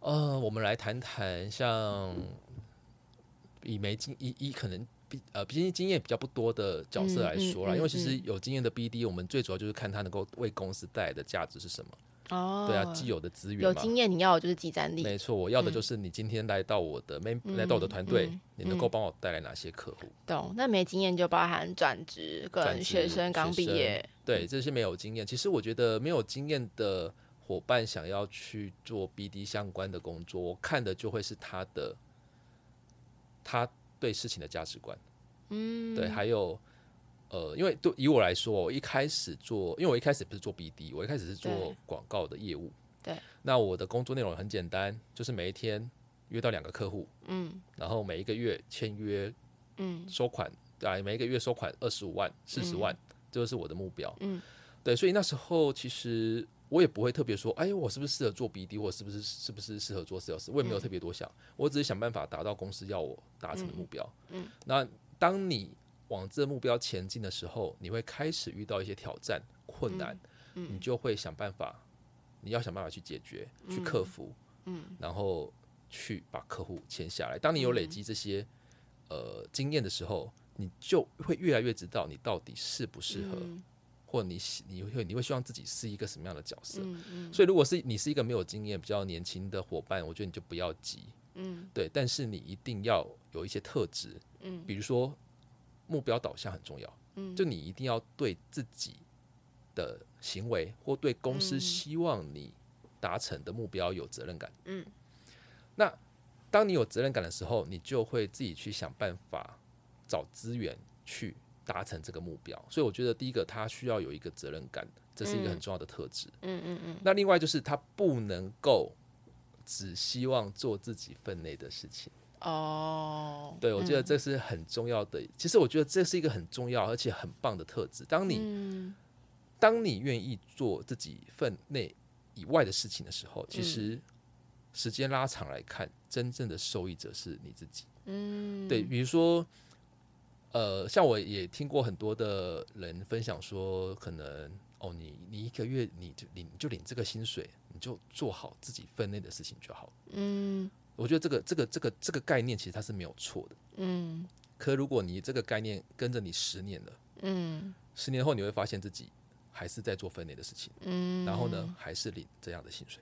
呃，我们来谈谈像以没经以以可能比呃毕竟经验比较不多的角色来说啦，嗯嗯嗯因为其实有经验的 BD，我们最主要就是看他能够为公司带来的价值是什么。哦对啊，既有的资源。有经验，你要的就是集战力。没错，我要的就是你今天来到我的 main、来到我的团队，嗯你能够帮我带来哪些客户？懂？那没经验就包含转职跟转学生刚毕业。对，这些没有经验。其实我觉得没有经验的伙伴想要去做 BD 相关的工作，我看的就会是他的他对事情的价值观。嗯，对，还有呃，因为对以我来说，我一开始做，因为我一开始不是做 BD，我一开始是做广告的业务。对，那我的工作内容很简单，就是每一天约到两个客户，嗯。然后每一个月签约嗯。收款，啊，每一个月收款二十五万、四十万，这就是我的目标。嗯，对，所以那时候其实我也不会特别说，哎，我是不是适合做 BD，或是不是是不是适合做 sales，我也没有特别多想，我只是想办法达到公司要我达成的目标。嗯，那当你往这目标前进的时候，你会开始遇到一些挑战、困难，嗯你就会想办法，你要想办法去解决、去克服，嗯，然后去把客户签下来。当你有累积这些、呃经验的时候，你就会越来越知道你到底适不适合，嗯或你喜你会你会希望自己是一个什么样的角色。嗯嗯所以，如果是你是一个没有经验、比较年轻的伙伴，我觉得你就不要急，嗯对。但是你一定要有一些特质，嗯比如说目标导向很重要，嗯就你一定要对自己的行为或对公司嗯希望你达成的目标有责任感。嗯，那当你有责任感的时候，你就会自己去想办法找资源去达成这个目标。所以我觉得第一个，他需要有一个责任感，这是一个很重要的特质。嗯嗯嗯那另外就是他不能够只希望做自己分内的事情。哦，对，我觉得这是很重要的。其实我觉得这是一个很重要而且很棒的特质。当你、嗯当你愿意做自己分内以外的事情的时候，其实时间拉长来看，真正的受益者是你自己。嗯，对，比如说，呃，像我也听过很多的人分享说，可能哦，你你一个月你就领就领这个薪水，你就做好自己分内的事情就好。嗯我觉得这个这个这个这个概念其实它是没有错的。嗯可如果你这个概念跟着你十年了，嗯十年后你会发现自己还是在做分内的事情，嗯，然后呢，还是领这样的薪水。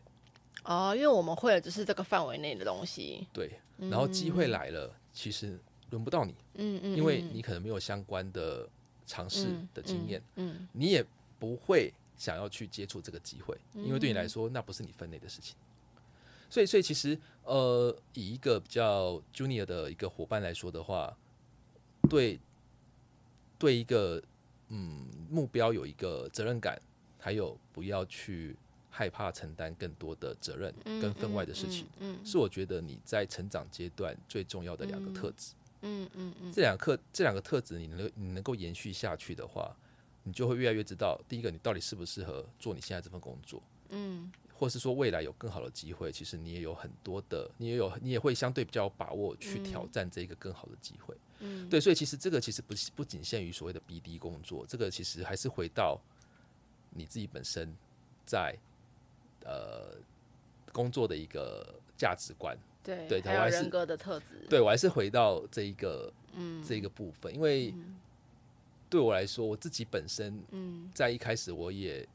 哦，因为我们会的只是这个范围内的东西，对，然后机会来了，其实轮不到你，嗯嗯，因为你可能没有相关的尝试嗯的经验，嗯你也不会想要去接触这个机会，因为对你来说那不是你分内的事情。所以，所以其实呃，以一个比较 junior 的一个伙伴来说的话，对对一个嗯目标有一个责任感，还有不要去害怕承担更多的责任跟分外的事情，嗯。是我觉得你在成长阶段最重要的两个特质。嗯嗯嗯这两个这两个特质，你能你能够延续下去的话，你就会越来越知道，第一个你到底适不适合做你现在这份工作，嗯或是说未来有更好的机会，其实你也有很多的，你也有你也会相对比较有把握去挑战这一个更好的机会。嗯，对，所以其实这个其实不是不仅限于所谓的 BD 工作，这个其实还是回到你自己本身在呃工作的一个价值观。对还有人格的特质，对我还是回到这一个嗯。这一个部分，因为对我来说，我自己本身嗯。在一开始我也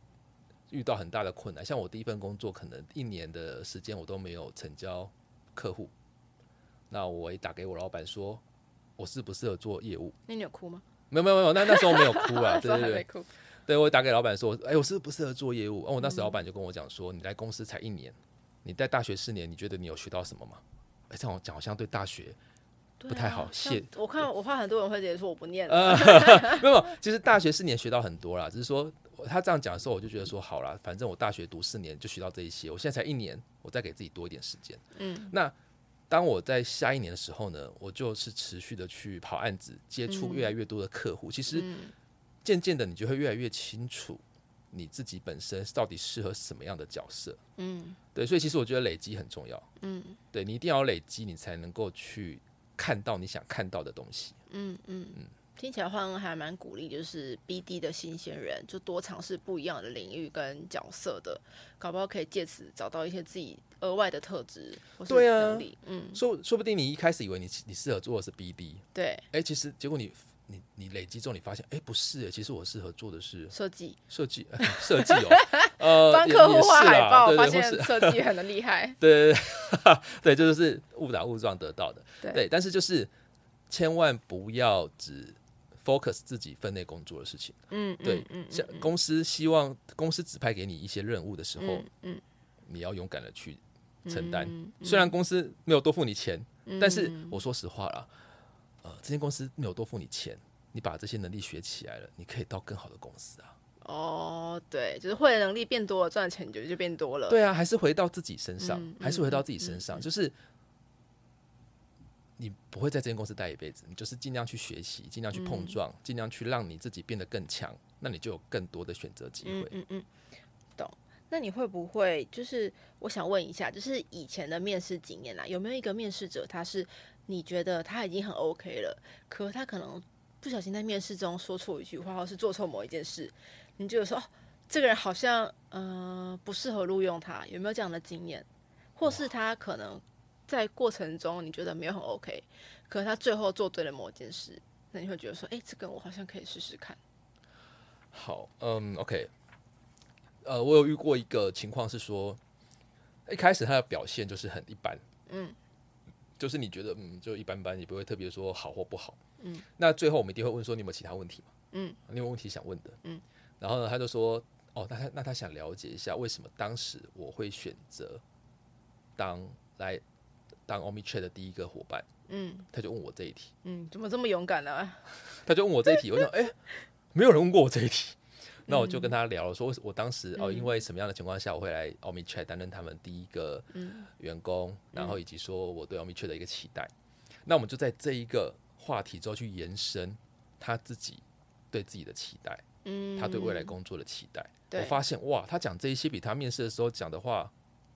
遇到很大的困难，像我第一份工作，可能一年的时间我都没有成交客户，那我也打给我老板说，我适不适合做业务？那你有哭吗？没有没有没有，那那时候没有哭啊，对 对对，哭，对我打给老板说，哎、我适不适合做业务？哦，我那时候老板就跟我讲说，你来公司才一年，你在大学四年，你觉得你有学到什么吗？哎、这样我讲好像对大学不太好谢。我看我怕很多人会直接说我不念了，呃，没有，其实大学四年学到很多啦，只是说他这样讲的时候，我就觉得说好啦，反正我大学读四年就学到这一些，我现在才一年，我再给自己多一点时间。嗯，那当我在下一年的时候呢，我就是持续的去跑案子，接触越来越多的客户，其实嗯。渐渐的你就会越来越清楚你自己本身到底适合什么样的角色。嗯对，所以其实我觉得累积很重要。嗯对你一定要累积，你才能够去看到你想看到的东西。嗯嗯嗯。听起来换恩还蛮鼓励，就是 BD 的新鲜人，就多尝试不一样的领域跟角色的，搞不好可以借此找到一些自己额外的特质或是对啊能力。嗯，说说不定你一开始以为你你适合做的是 BD，对，哎、其实结果你你你累积之后，你发现，哎、不是、诶其实我适合做的是设计，设计，呃 设计哦，呃，帮客户画海报，发现设计很厉害。对对对对，这 就是误打误撞得到的，对。对，但是就是千万不要只 focus 自己分内工作的事情，嗯，对嗯，嗯像公司希望公司指派给你一些任务的时候，嗯嗯。你要勇敢的去承担，嗯虽然公司没有多付你钱，但是嗯我说实话啦，呃，这间公司没有多付你钱，你把这些能力学起来了，你可以到更好的公司啊。哦，对，就是会的能力变多了，赚的钱就就变多了。对啊，还是回到自己身上，嗯还是回到自己身上，就是你不会在这间公司待一辈子，你就是尽量去学习，尽量去嗯碰撞，尽量去让你自己变得更强，那你就有更多的选择机会。嗯嗯嗯，懂。那你会不会就是我想问一下，就是以前的面试经验啦，有没有一个面试者，他是你觉得他已经很 OK 了，可他可能不小心在面试中说错一句话，或是做错某一件事，你就说哦，这个人好像呃不适合录用他，有没有这样的经验？或是他可能在过程中你觉得没有很 OK，可是他最后做对了某件事，那你会觉得说，哎、这个我好像可以试试看。好，嗯，OK，呃，我有遇过一个情况是说，一开始他的表现就是很一般，嗯，就是你觉得嗯就一般般，也不会特别说好或不好，嗯，那最后我们一定会问说你有没有其他问题嘛？嗯，你有问题想问的？嗯，然后呢，他就说，哦，那他那他想了解一下为什么当时我会选择当来当 OmiChat 的第一个伙伴，嗯他就问我这一题，嗯，怎么这么勇敢呢、他就问我这一题，我想，哎、没有人问过我这一题。那我就跟他聊了，说我当时哦，嗯。因为什么样的情况下我会来 OmiChat 担任他们第一个嗯。员工，然后以及说我对 OmiChat 的一个期待。那我们就在这一个话题之后去延伸他自己对自己的期待，嗯，他对未来工作的期待。我发现哇，他讲这一些比他面试的时候讲的话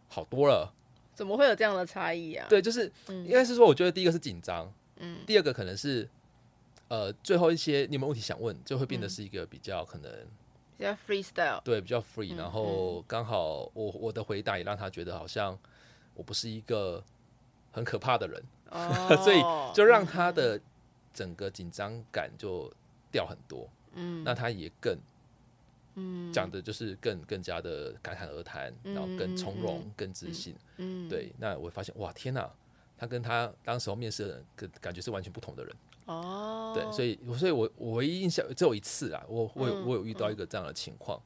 好多了。怎么会有这样的差异啊？对，就是应该是说，我觉得第一个是紧张，嗯，第二个可能是呃，最后一些你有问题想问，就会变得是一个比较可能比较 freestyle，对比较 free，、然后刚好我我的回答也让他觉得好像我不是一个很可怕的人，哦 所以就让他的整个紧张感就掉很多，嗯，那他也更。嗯，讲的就是更更加的侃侃而谈，然后更从容、更自信。嗯，对，那我发现哇，天哪，他跟他当时候面试的人感感觉是完全不同的人。哦，对，所以所以我我唯一印象只有一次啦，我我我有遇到一个这样的情况。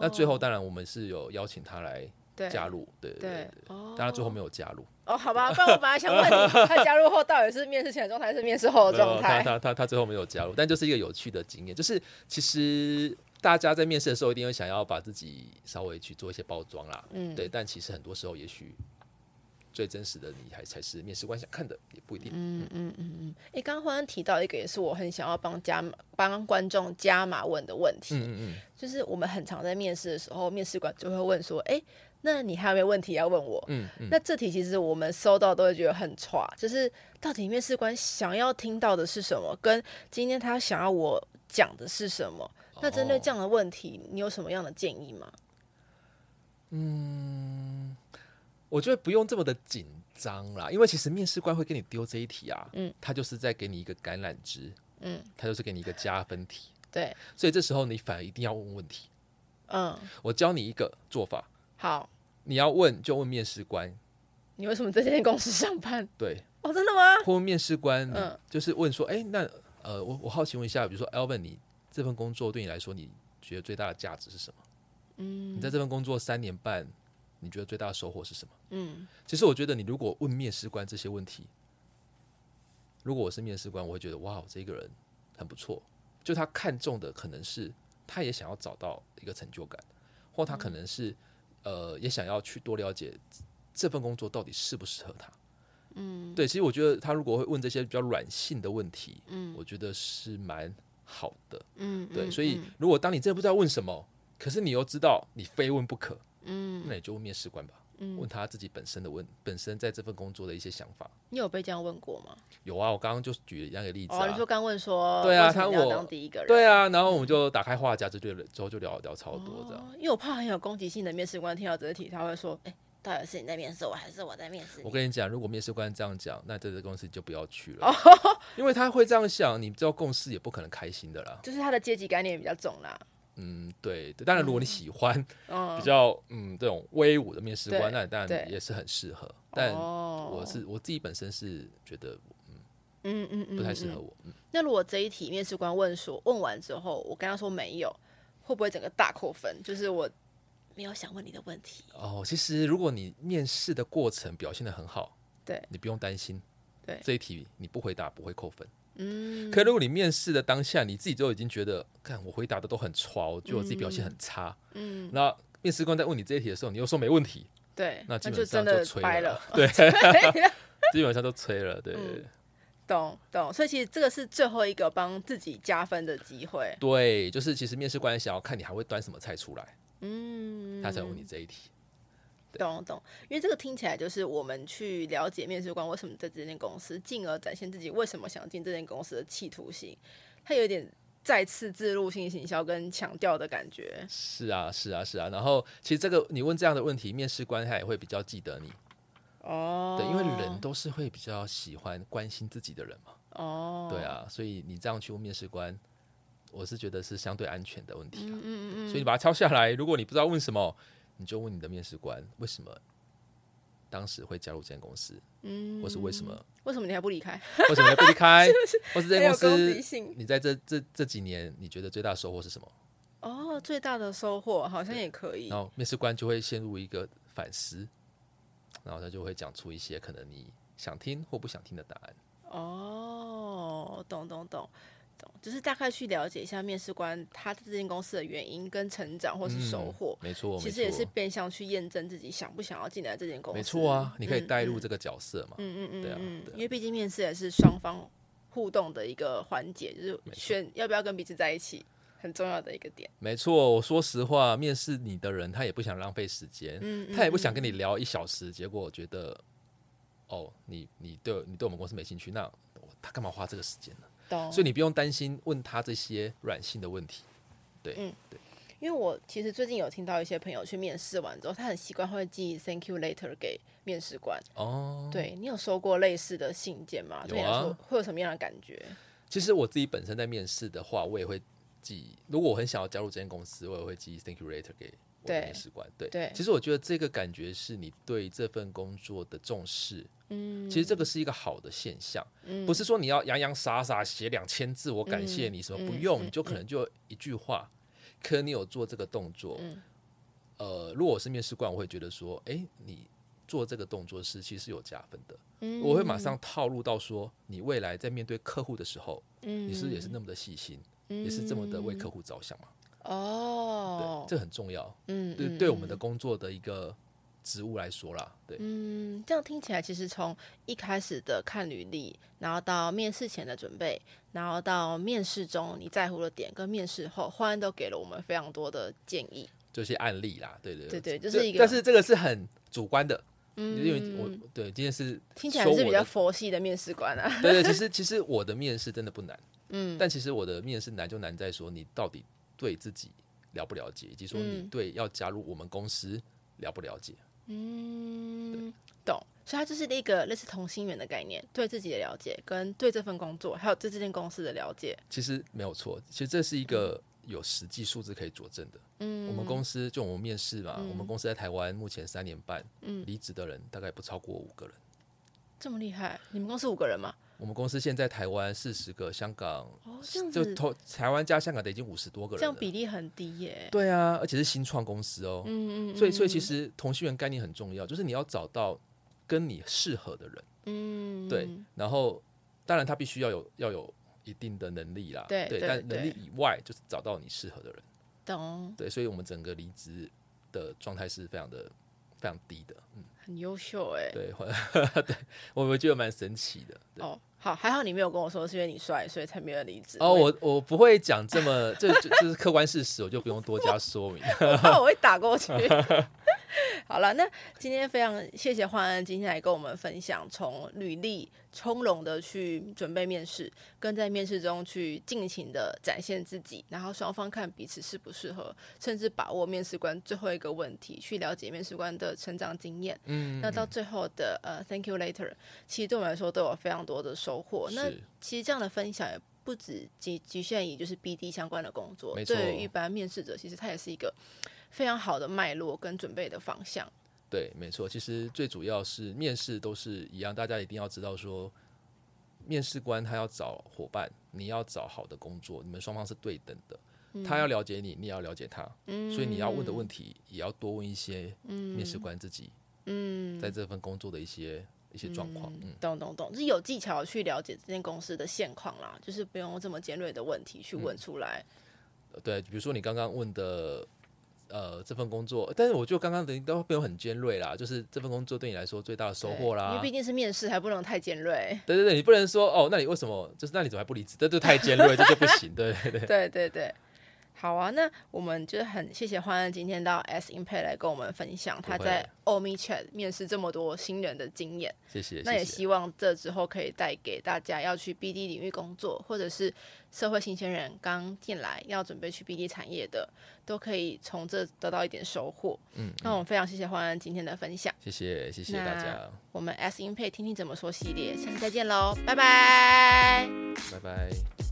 那最后当然我们是有邀请他来对加入，对对对但他最后没有加入。哦，好吧，不然我本来想问你，他加入后到底是面试前的状态，还是面试后的状态？他他他他最后没有加入，但就是一个有趣的经验，就是其实大家在面试的时候一定会想要把自己稍微去做一些包装啦，嗯对，但其实很多时候也许最真实的你还才是面试官想看的，也不一定。嗯嗯嗯嗯。哎，刚刚忽然提到一个，也是我很想要帮加帮观众加码问的问题，嗯嗯嗯，就是我们很常在面试的时候，面试官就会问说：“哎，那你还有没有问题要问我？”嗯嗯，那这题其实我们收到都会觉得很差，就是到底面试官想要听到的是什么，跟今天他想要我讲的是什么。那针对这样的问题，你有什么样的建议吗？我觉得不用这么的紧张啦，因为其实面试官会给你丢这一题啊，嗯，他就是在给你一个橄榄枝，嗯，他就是给你一个加分题，对，所以这时候你反而一定要问问题。嗯，我教你一个做法，好，你要问就问面试官，你为什么在这间公司上班？对，哦，真的吗？或问面试官，嗯。就是问说，哎、那呃，我我好奇问一下，比如说 Alvin，你这份工作对你来说，你觉得最大的价值是什么？嗯。你在这份工作三年半，你觉得最大的收获是什么？嗯其实我觉得，你如果问面试官这些问题，如果我是面试官，我会觉得哇，这个人很不错。就他看中的可能是他也想要找到一个成就感，或他可能是、呃也想要去多了解这份工作到底适不适合他。嗯对，其实我觉得他如果会问这些比较软性的问题，嗯我觉得是蛮好的。嗯，对，嗯所以如果当你真的不知道问什么，可是你又知道你非问不可，嗯那你就问面试官吧。嗯问他自己本身的问，本身在这份工作的一些想法。你有被这样问过吗？有啊，我刚刚就举了那个例子哦，啊你，说刚问说，对啊他我当第一个人，对啊，然后我们就打开话匣子，就之后就聊聊超多这样。哦因为我怕很有攻击性的面试官听到这个题，他会说：“哎、到底是你在面试我，还是我在面试我跟你讲，如果面试官这样讲，那这个公司你就不要去哦了，因为他会这样想，你知道共事也不可能开心的啦？”。就是他的阶级概念比较重啦。嗯，对，当然如果你喜欢嗯比，较嗯这种威武的面试官，那当然也是很适合。但哦我是我自己本身是觉得嗯嗯嗯，嗯。不太适合我。嗯那如果这一题面试官问说，问完之后，我跟他说没有，会不会整个大扣分？就是我没有想问你的问题。哦，其实如果你面试的过程表现的很好，对你不用担心，对这一题你不回答不会扣分。嗯，可如果你面试的当下，你自己都已经觉得，看我回答的都很差，我觉得我自己表现很差，嗯，那面试官在问你这一题的时候，你又说没问题，对，那基就本上真的吹掰了了，，对，基本上都吹了，对、嗯。懂懂。所以其实这个是最后一个帮自己加分的机会。对，就是其实面试官想要看你还会端什么菜出来，嗯，他才问你这一题。懂懂，因为这个听起来就是我们去了解面试官为什么在这间公司，进而展现自己为什么想进这间公司的企图心。他有一点再次自入性行销跟强调的感觉。是啊，是啊，是啊。然后其实这个你问这样的问题，面试官他也会比较记得你，哦，对，因为人都是会比较喜欢关心自己的人嘛。哦，对，啊，所以你这样去问面试官，我是觉得是相对安全的问题啊。嗯嗯嗯所以你把它抄下来，如果你不知道问什么，你就问你的面试官为什么当时会加入这间公司，嗯，或是为什么为什么你还不离开？为什么还不离开，或是这间公司你在这这这几年你觉得最大的收获是什么？哦，最大的收获好像也可以然。后面试官就会陷入一个反思，然后他就会讲出一些可能你想听或不想听的答案。哦，懂懂懂。懂，就是大概去了解一下面试官他这间公司的原因跟成长或是收获，没错，其实也是变相去验证自己想不想要进来这间公司。没错啊，你可以带入这个角色嘛。嗯嗯嗯，对啊，因为毕竟面试也是双方互动的一个环节，就是选要不要跟彼此在一起。很重要的一个点，没错。我说实话，面试你的人他也不想浪费时间，嗯，他也不想跟你聊一小时，结果我觉得，哦，你你对你对我们公司没兴趣，那他干嘛花这个时间呢？懂。所以你不用担心问他这些软性的问题，对，嗯，对。因为我其实最近有听到一些朋友去面试完之后，他很习惯会寄 thank you letter 给面试官。哦，对你有收过类似的信件吗？有啊。会有什么样的感觉？其实我自己本身在面试的话，我也会。寄，如果我很想要加入这间公司，我也会寄 thank you letter 给我的面试官。对，对，其实我觉得这个感觉是你对这份工作的重视。嗯，其实这个是一个好的现象，不是说你要洋洋洒洒写两千字，我感谢你什么不用，你就可能就一句话。可能你有做这个动作，呃，如果我是面试官，我会觉得说，哎，你做这个动作是其实有加分的。嗯，我会马上套路到说，你未来在面对客户的时候，嗯，你是也是那么的细心。也是这么的为客户着想嘛？哦，对，这很重要。嗯，对，对我们的工作的一个职务来说啦，对。嗯，这样听起来，其实从一开始的看履历，然后到面试前的准备，然后到面试中你在乎的点，跟面试后，欢都给了我们非常多的建议，这些案例啦，对对对对，就是一个，但是这个是很主观的，嗯，因为我对今天是听起来是比较佛系的面试官啊。对对，其 实其实我的面试真的不难。嗯，但其实我的面试难就难在说你到底对自己了不了解，以及说你对要加入我们公司了不了解。嗯，懂。所以它就是一个类似同心圆的概念，对自己的了解，跟对这份工作，还有对这间公司的了解。其实没有错，其实这是一个有实际数字可以佐证的。嗯，我们公司就我们面试嘛，我们公司在台湾目前三年半，嗯，离职的人大概不超过五个人。这么厉害？你们公司五个人吗？我们公司现在台湾四十个，香港哦，这样子就台湾加香港的已经五十多个人，这样比例很低耶。对啊，而且是新创公司哦。嗯嗯。所以所以其实同性缘概念很重要，就是你要找到跟你适合的人。嗯。对，然后当然他必须要有要有一定的能力啦。对对。但能力以外，就是找到你适合的人。懂。对，所以我们整个离职的状态是非常的非常低的。嗯。很优秀哎。对，对，我我觉得蛮神奇的。哦。好，还好你没有跟我说是因为你帅，所以才没有离职。哦，我我不会讲这么，这这是客观事实，我就不用多加说明。我怕我会打过去。好了，那今天非常谢谢焕恩今天来跟我们分享，从履历从容的去准备面试，跟在面试中去尽情的展现自己，然后双方看彼此适不适合，甚至把握面试官最后一个问题，去了解面试官的成长经验。嗯，那到最后的呃，Thank you later，其实对我们来说都有非常多的收获。那其实这样的分享也不止局局限于就是 BD 相关的工作，对于一般面试者，其实它也是一个。非常好的脉络跟准备的方向。对，没错。其实最主要是面试都是一样，大家一定要知道说，面试官他要找伙伴，你要找好的工作，你们双方是对等的。他要了解你，你也要了解他。嗯。所以你要问的问题也要多问一些。面试官自己。嗯。在这份工作的一些一些状况。嗯。懂懂懂，就是有技巧去了解这间公司的现况啦，就是不用这么尖锐的问题去问出来。对，比如说你刚刚问的。呃，这份工作，但是我就刚刚等于都没有很尖锐啦，就是这份工作对你来说最大的收获啦。因为毕竟是面试，还不能太尖锐。对对对，你不能说哦，那你为什么就是那你怎么还不离职？这就太尖锐，这就不行。对 对对，对对对。好啊，那我们就是很谢谢欢恩今天到 S Impact 来跟我们分享他在 Omi Chat 面试这么多新人的经验。谢谢。那也希望这之后可以带给大家要去 BD 领域工作，或者是社会新鲜人刚进来要准备去 BD 产业的，都可以从这得到一点收获。嗯，那我们非常谢谢欢恩今天的分享。谢谢，谢谢大家。我们 S Impact 听听怎么说系列，下次再见喽，拜拜。拜拜。